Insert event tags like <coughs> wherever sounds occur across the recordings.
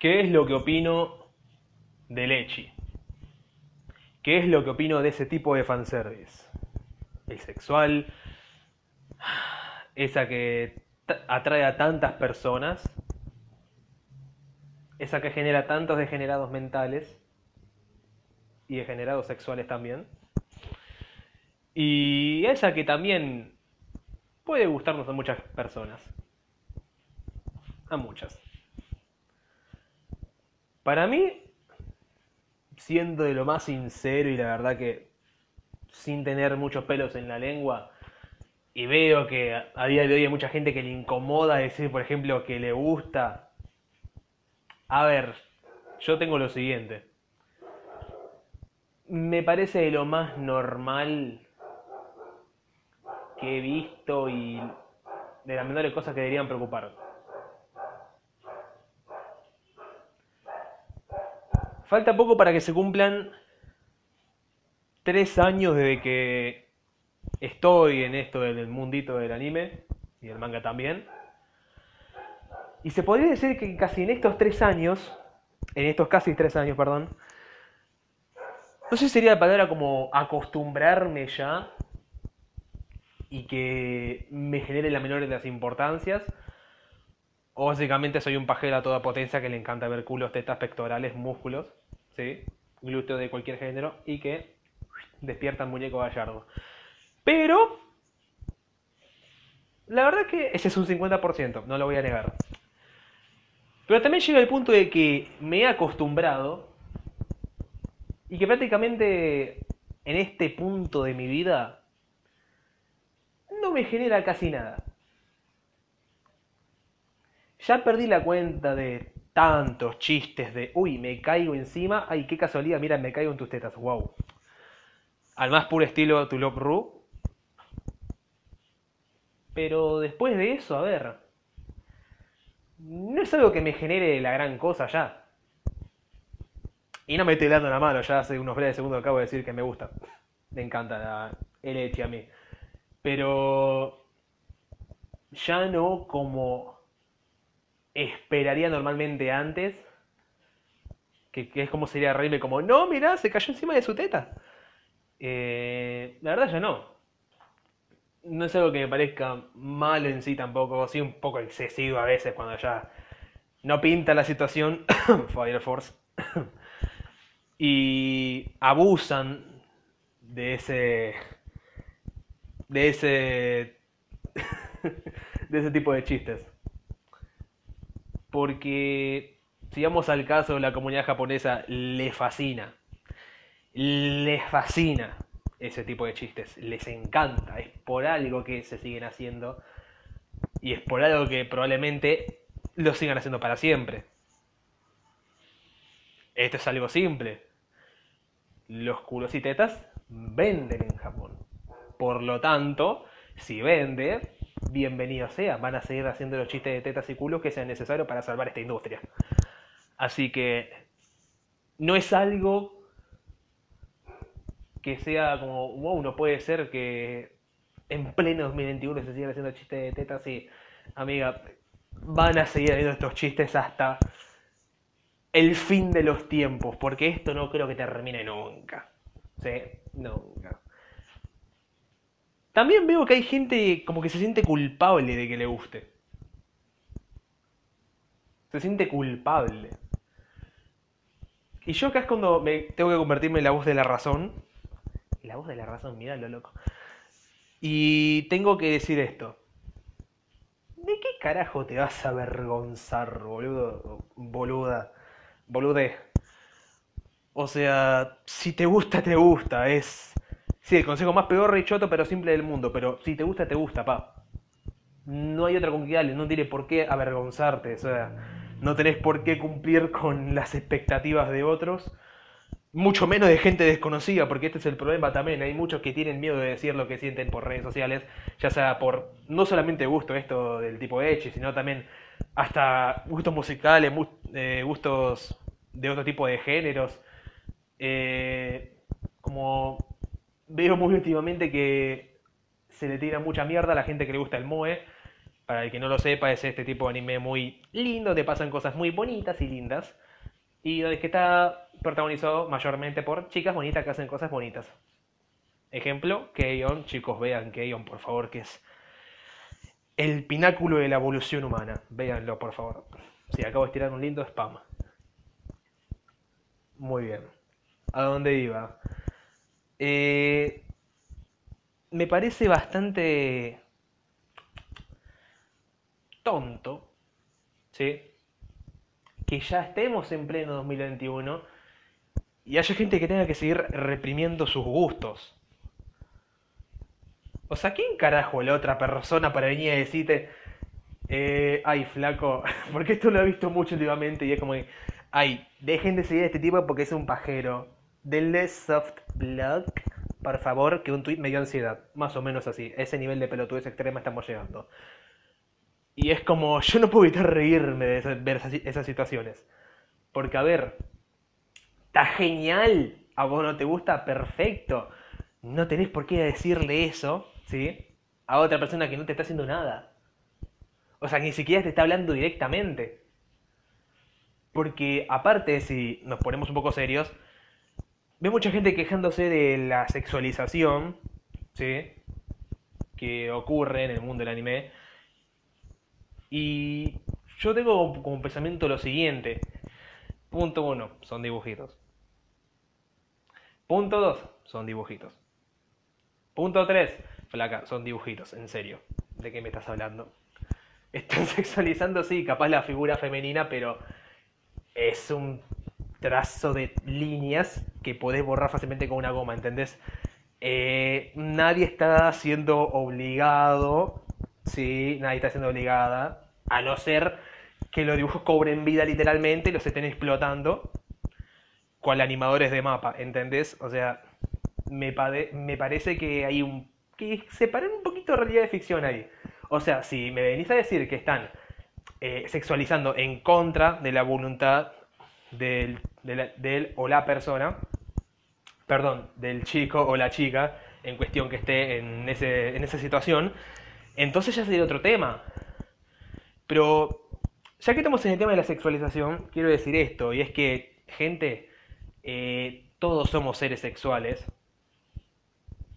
¿Qué es lo que opino del Echi? ¿Qué es lo que opino de ese tipo de fanservice? El sexual, esa que atrae a tantas personas, esa que genera tantos degenerados mentales y degenerados sexuales también, y esa que también puede gustarnos a muchas personas, a muchas. Para mí, siendo de lo más sincero y la verdad que sin tener muchos pelos en la lengua, y veo que a día de hoy hay mucha gente que le incomoda decir, por ejemplo, que le gusta. A ver, yo tengo lo siguiente. Me parece de lo más normal que he visto y de las menores cosas que deberían preocupar. Falta poco para que se cumplan tres años desde que estoy en esto del mundito del anime y el manga también. Y se podría decir que casi en estos tres años, en estos casi tres años, perdón, no sé si sería la palabra como acostumbrarme ya y que me genere la menor de las importancias. O básicamente soy un pajero a toda potencia que le encanta ver culos, tetas, pectorales, músculos, ¿sí? glúteos de cualquier género y que despiertan muñeco gallardo. Pero, la verdad que ese es un 50%, no lo voy a negar. Pero también llega el punto de que me he acostumbrado y que prácticamente en este punto de mi vida no me genera casi nada. Ya perdí la cuenta de tantos chistes de, uy, me caigo encima, ay, qué casualidad, mira, me caigo en tus tetas, wow. Al más puro estilo Tulop Ru, pero después de eso, a ver, no es algo que me genere la gran cosa ya. Y no me estoy dando la mano, ya hace unos breves segundos acabo de decir que me gusta. Me encanta la, el a mí. Pero ya no como esperaría normalmente antes. Que, es como sería reírme como, no, mira se cayó encima de su teta. Eh, la verdad ya no no es algo que me parezca malo en sí tampoco, sí un poco excesivo a veces cuando ya no pinta la situación, <coughs> Fire Force, <coughs> y abusan de ese, de ese, <laughs> de ese tipo de chistes. Porque, si vamos al caso, la comunidad japonesa le fascina, le fascina ese tipo de chistes. Les encanta, es por algo que se siguen haciendo y es por algo que probablemente lo sigan haciendo para siempre. Esto es algo simple. Los culos y tetas venden en Japón. Por lo tanto, si vende, bienvenido sea. Van a seguir haciendo los chistes de tetas y culos que sean necesarios para salvar esta industria. Así que no es algo que sea como, wow, no puede ser que en pleno 2021 se sigan haciendo chistes de tetas y, amiga, van a seguir haciendo estos chistes hasta el fin de los tiempos, porque esto no creo que termine nunca. Sí, nunca. También veo que hay gente como que se siente culpable de que le guste. Se siente culpable. Y yo acá es cuando me tengo que convertirme en la voz de la razón la voz de la razón, mira lo loco. Y tengo que decir esto. ¿De qué carajo te vas a avergonzar, boludo? Boluda. Bolude. O sea, si te gusta, te gusta. Es. Sí, el consejo más peor y choto, pero simple del mundo. Pero si te gusta, te gusta, pa. No hay otra con que no tiene por qué avergonzarte. O sea, no tenés por qué cumplir con las expectativas de otros mucho menos de gente desconocida, porque este es el problema también. Hay muchos que tienen miedo de decir lo que sienten por redes sociales, ya sea por no solamente gusto esto del tipo de sino también hasta gustos musicales, eh, gustos de otro tipo de géneros. Eh, como veo muy últimamente que se le tira mucha mierda a la gente que le gusta el Moe, Para el que no lo sepa, es este tipo de anime muy lindo, te pasan cosas muy bonitas y lindas. Y que está protagonizado mayormente por chicas bonitas que hacen cosas bonitas. Ejemplo, Keion, chicos, vean Keion, por favor, que es el pináculo de la evolución humana. Véanlo, por favor. Sí, acabo de tirar un lindo spam. Muy bien. ¿A dónde iba? Eh, me parece bastante tonto, ¿sí? Que ya estemos en pleno 2021 y haya gente que tenga que seguir reprimiendo sus gustos. O sea, ¿quién carajo la otra persona para venir a decirte, eh, ay, flaco, <laughs> porque esto lo he visto mucho últimamente y es como, ay, dejen de seguir a este tipo porque es un pajero. Denle soft block, por favor, que un tweet me dio ansiedad. Más o menos así. ese nivel de pelotudez extrema estamos llegando. Y es como, yo no puedo evitar reírme de ver esas, esas situaciones. Porque, a ver, está genial. A vos no te gusta, perfecto. No tenés por qué decirle eso, ¿sí? A otra persona que no te está haciendo nada. O sea, ni siquiera te está hablando directamente. Porque aparte, si nos ponemos un poco serios, ve mucha gente quejándose de la sexualización. Que ocurre en el mundo del anime. Y yo tengo como pensamiento lo siguiente. Punto uno, son dibujitos. Punto dos, son dibujitos. Punto tres, flaca, son dibujitos, en serio. ¿De qué me estás hablando? <laughs> Están sexualizando, sí, capaz la figura femenina, pero es un trazo de líneas que podés borrar fácilmente con una goma, ¿entendés? Eh, nadie está siendo obligado, sí, nadie está siendo obligada, a no ser que los dibujos cobren vida literalmente y los estén explotando, cual animadores de mapa, ¿entendés? O sea, me, parece que hay un... que separan un poquito realidad de ficción ahí. O sea, si me venís a decir que están eh, sexualizando en contra de la voluntad del, o la persona, perdón, del chico o la chica en cuestión que esté en, ese, en esa situación, entonces ya sería otro tema. Pero ya que estamos en el tema de la sexualización, quiero decir esto, y es que, gente, eh, todos somos seres sexuales,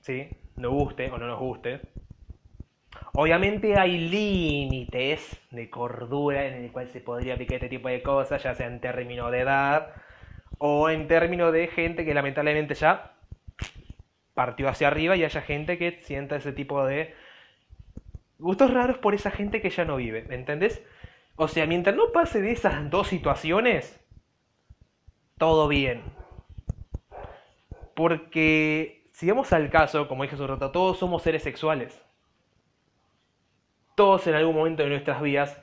¿sí? Nos guste o no nos guste. Obviamente hay límites de cordura en el cual se podría aplicar este tipo de cosas, ya sea en términos de edad o en términos de gente que lamentablemente ya partió hacia arriba y haya gente que sienta ese tipo de gustos raros por esa gente que ya no vive, ¿entendés? O sea, mientras no pase de esas dos situaciones, todo bien. Porque si vamos al caso, como dije hace un rato, todos somos seres sexuales todos en algún momento de nuestras vidas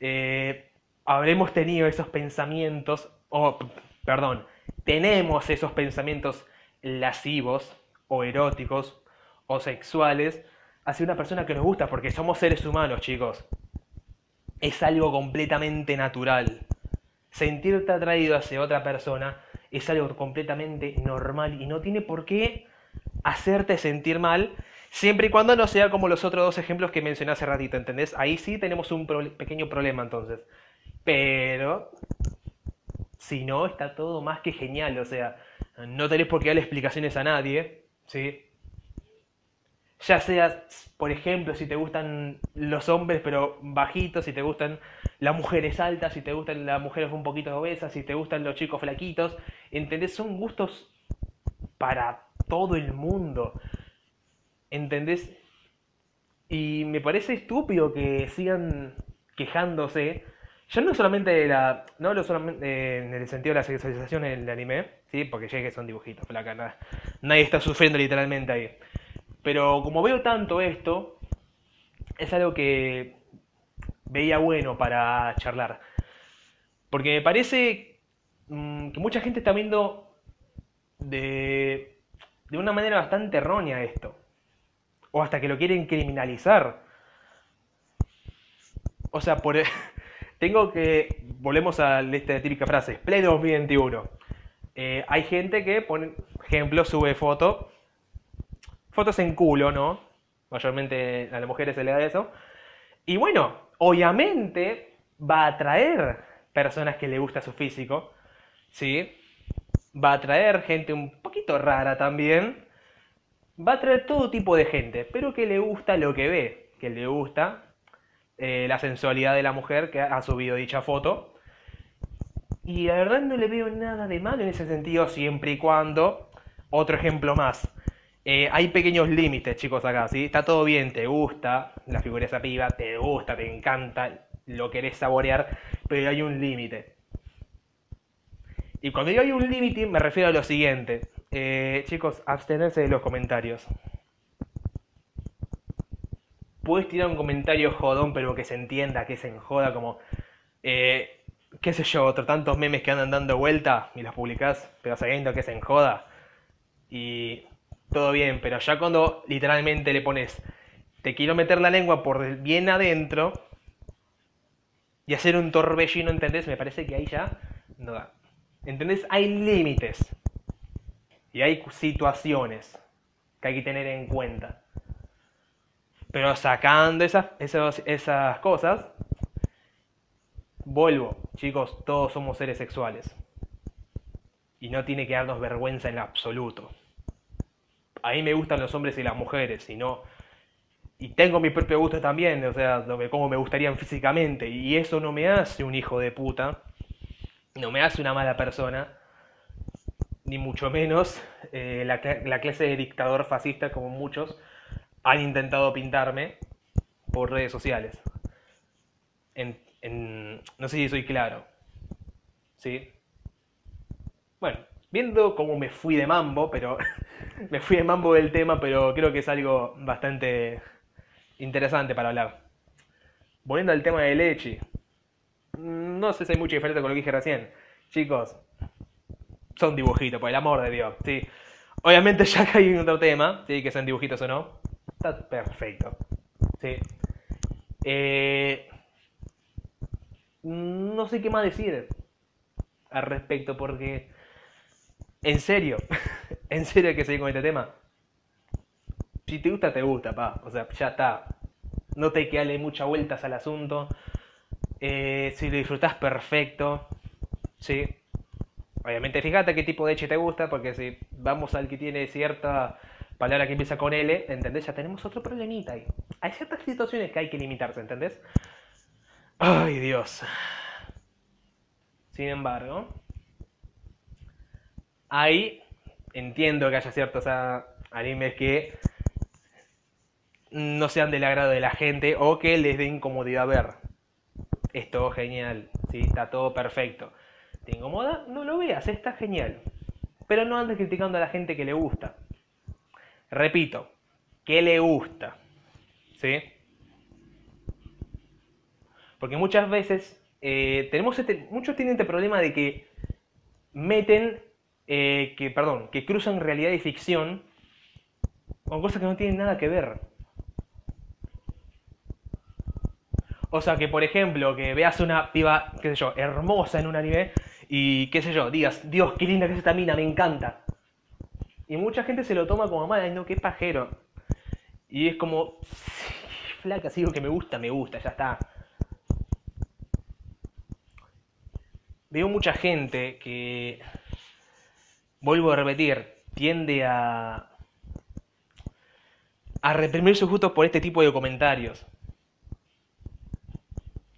eh, habremos tenido esos pensamientos, o, perdón, tenemos esos pensamientos lascivos, o eróticos, o sexuales, hacia una persona que nos gusta, porque somos seres humanos, chicos. Es algo completamente natural. Sentirte atraído hacia otra persona es algo completamente normal y no tiene por qué hacerte sentir mal Siempre y cuando no sea como los otros dos ejemplos que mencioné hace ratito, ¿entendés? Ahí sí tenemos un pequeño problema entonces. Pero, si no, está todo más que genial. O sea, no tenés por qué darle explicaciones a nadie, ¿sí? Ya sea, por ejemplo, si te gustan los hombres pero bajitos, si te gustan las mujeres altas, si te gustan las mujeres un poquito obesas, si te gustan los chicos flaquitos, ¿entendés? Son gustos para todo el mundo. ¿Entendés? Y me parece estúpido que sigan quejándose, ya no solamente la, no solamente eh, en el sentido de la sexualización en el anime, ¿sí? porque ya que son dibujitos, flaca, nadie está sufriendo literalmente ahí. Pero como veo tanto esto, es algo que veía bueno para charlar. Porque me parece mm, que mucha gente está viendo de, de una manera bastante errónea esto o hasta que lo quieren criminalizar. O sea, por, e-, <laughs> tengo que, volvemos a esta típica frase, pleno 2021. Eh, hay gente que, por ejemplo, sube fotos, fotos en culo, ¿no? Mayormente a las mujeres se le da eso. Y bueno, obviamente va a atraer personas que le gusta su físico, ¿sí? Va a atraer gente un poquito rara también. Va a atraer todo tipo de gente, pero que le gusta lo que ve, que le gusta eh, la sensualidad de la mujer que ha subido dicha foto. Y la verdad no le veo nada de malo en ese sentido, siempre y cuando, otro ejemplo más, eh, hay pequeños límites, chicos, acá, ¿sí? Está todo bien, te gusta la figura de esa piba, te gusta, te encanta, lo querés saborear, pero hay un límite. Y cuando digo hay un límite, me refiero a lo siguiente. Eh, chicos, abstenerse de los comentarios. Puedes tirar un comentario jodón, pero que se entienda, que se enjoda, como... Eh, qué sé yo, otro tantos memes que andan dando vuelta y los publicás, pero sabiendo que se enjoda. Y todo bien, pero ya cuando literalmente le pones, te quiero meter la lengua por bien adentro y hacer un torbellino, ¿entendés? Me parece que ahí ya no da. ¿Entendés? Hay límites y hay situaciones que hay que tener en cuenta. Pero sacando esas, esas, esas cosas, vuelvo, chicos, todos somos seres sexuales. Y no tiene que darnos vergüenza en absoluto a mí me gustan los hombres y las mujeres, y no... Y tengo mi propio gusto también, o sea, cómo me gustarían físicamente, y eso no me hace un hijo de puta, no me hace una mala persona, ni mucho menos eh, la, clase de dictador fascista como muchos han intentado pintarme por redes sociales. no sé si soy claro. ¿Sí? Bueno, viendo cómo me fui de mambo, pero <laughs> me fui de mambo del tema, pero creo que es algo bastante interesante para hablar. Volviendo al tema de leche, no sé si hay mucha diferencia con lo que dije recién. Chicos, son dibujitos, por el amor de Dios. ¿sí? Obviamente ya que hay otro tema, ¿sí? que sean dibujitos o no, está perfecto. ¿sí? Eh, no sé qué más decir al respecto porque en serio, <laughs> en serio hay que seguir con este tema. Si te gusta, te gusta, pa. O sea, ya está. No te hay que darle muchas vueltas al asunto. Eh, si lo disfrutas, perfecto. Sí. Obviamente, fíjate qué tipo de leche te gusta, porque si vamos al que tiene cierta palabra que empieza con L, ¿entendés? Ya tenemos otro problemita ahí. Hay ciertas situaciones que hay que limitarse, ¿entendés? Ay, Dios. Sin embargo, ahí entiendo que haya ciertos animes que no sean del agrado de la gente o que les dé incomodidad ver. Es todo genial, ¿sí? está todo perfecto. ¿Te incomoda? No lo veas, está genial. Pero no andes criticando a la gente que le gusta. Repito, que le gusta. ¿Sí? Porque muchas veces eh, tenemos este, muchos tienen este problema de que meten eh, que, perdón, que cruzan realidad y ficción con cosas que no tienen nada que ver. O sea, que por ejemplo, que veas una piba, qué sé yo, hermosa en un anime y qué sé yo, digas, Dios, qué linda que es esta mina, me encanta. Y mucha gente se lo toma como mala, y no, qué pajero. Y es como, flaca, sigo que me gusta, me gusta, ya está. Veo mucha gente que vuelvo a repetir, tiende a, a reprimir sus gustos por este tipo de comentarios.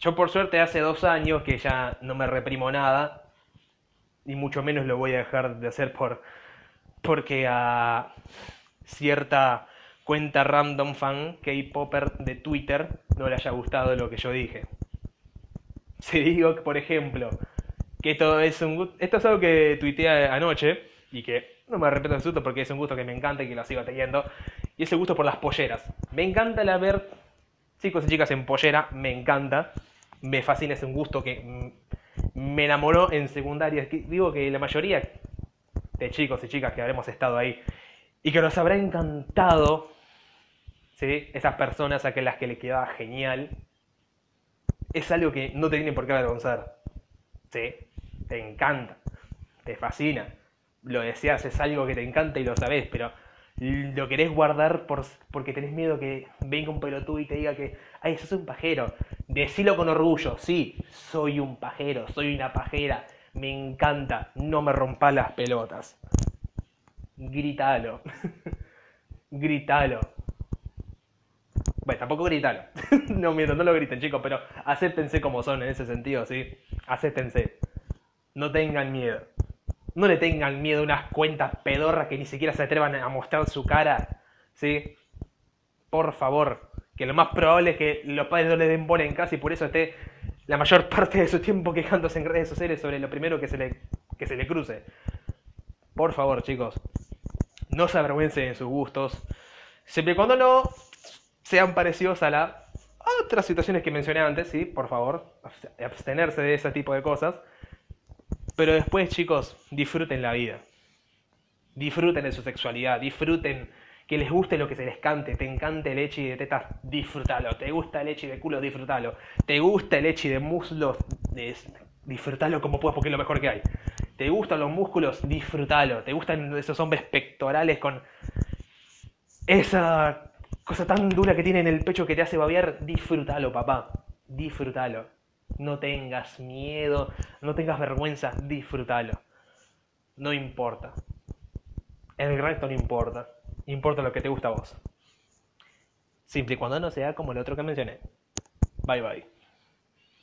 Yo por suerte hace dos años que ya no me reprimo nada, y mucho menos lo voy a dejar de hacer por porque a cierta cuenta random fan K-Popper de Twitter no le haya gustado lo que yo dije. Si digo, por ejemplo, que todo es un esto es algo que tuiteé anoche, y que no me arrepiento de asunto porque es un gusto que me encanta y que lo sigo teniendo. Y ese gusto por las polleras. Me encanta la ver chicos y chicas en pollera, me encanta. Me fascina, es un gusto que me enamoró en secundaria. Digo que la mayoría de chicos y chicas que habremos estado ahí y que nos habrá encantado, ¿sí? esas personas a las que le quedaba genial, es algo que no te tienen por qué avergonzar. ¿sí? Te encanta, te fascina lo deseas, es algo que te encanta y lo sabes, pero lo querés guardar por, porque tenés miedo que venga un pelotudo y te diga que, ay, sos un pajero. Decilo con orgullo, sí, soy un pajero, soy una pajera, me encanta, no me rompa las pelotas. Gritalo. <laughs> Gritalo. Bueno, tampoco gritalo. <laughs> no miento, no lo griten, chicos, pero acéptense como son en ese sentido, ¿sí? Acéptense. No tengan miedo. No le tengan miedo unas cuentas pedorras que ni siquiera se atrevan a mostrar su cara, ¿sí? Por favor, que lo más probable es que los padres no le den bola en casa y por eso esté la mayor <laughs> parte de su tiempo quejándose en redes sociales sobre lo primero que se le, que se le cruce. Por favor, chicos, no se avergüencen de sus gustos, siempre y cuando no sean parecidos a las otras situaciones que mencioné antes, ¿sí? Por favor, abstenerse de ese tipo de cosas. Pero después, chicos, disfruten la vida. Disfruten de su sexualidad, disfruten que les guste lo que se les cante, te encante el leche de tetas, disfrútalo, te gusta el leche de culo, disfrútalo, te gusta el leche de muslos, disfrútalo como puedas porque es lo mejor que hay. Te gustan los músculos, disfrútalo, te gustan esos hombres pectorales con esa cosa tan dura que tiene en el pecho que te hace babear, disfrútalo, papá, disfrútalo. No tengas miedo, no tengas vergüenza, disfrútalo. No importa. El resto no importa. Importa lo que te gusta a vos. Simple y cuando no sea como el otro que mencioné. Bye bye.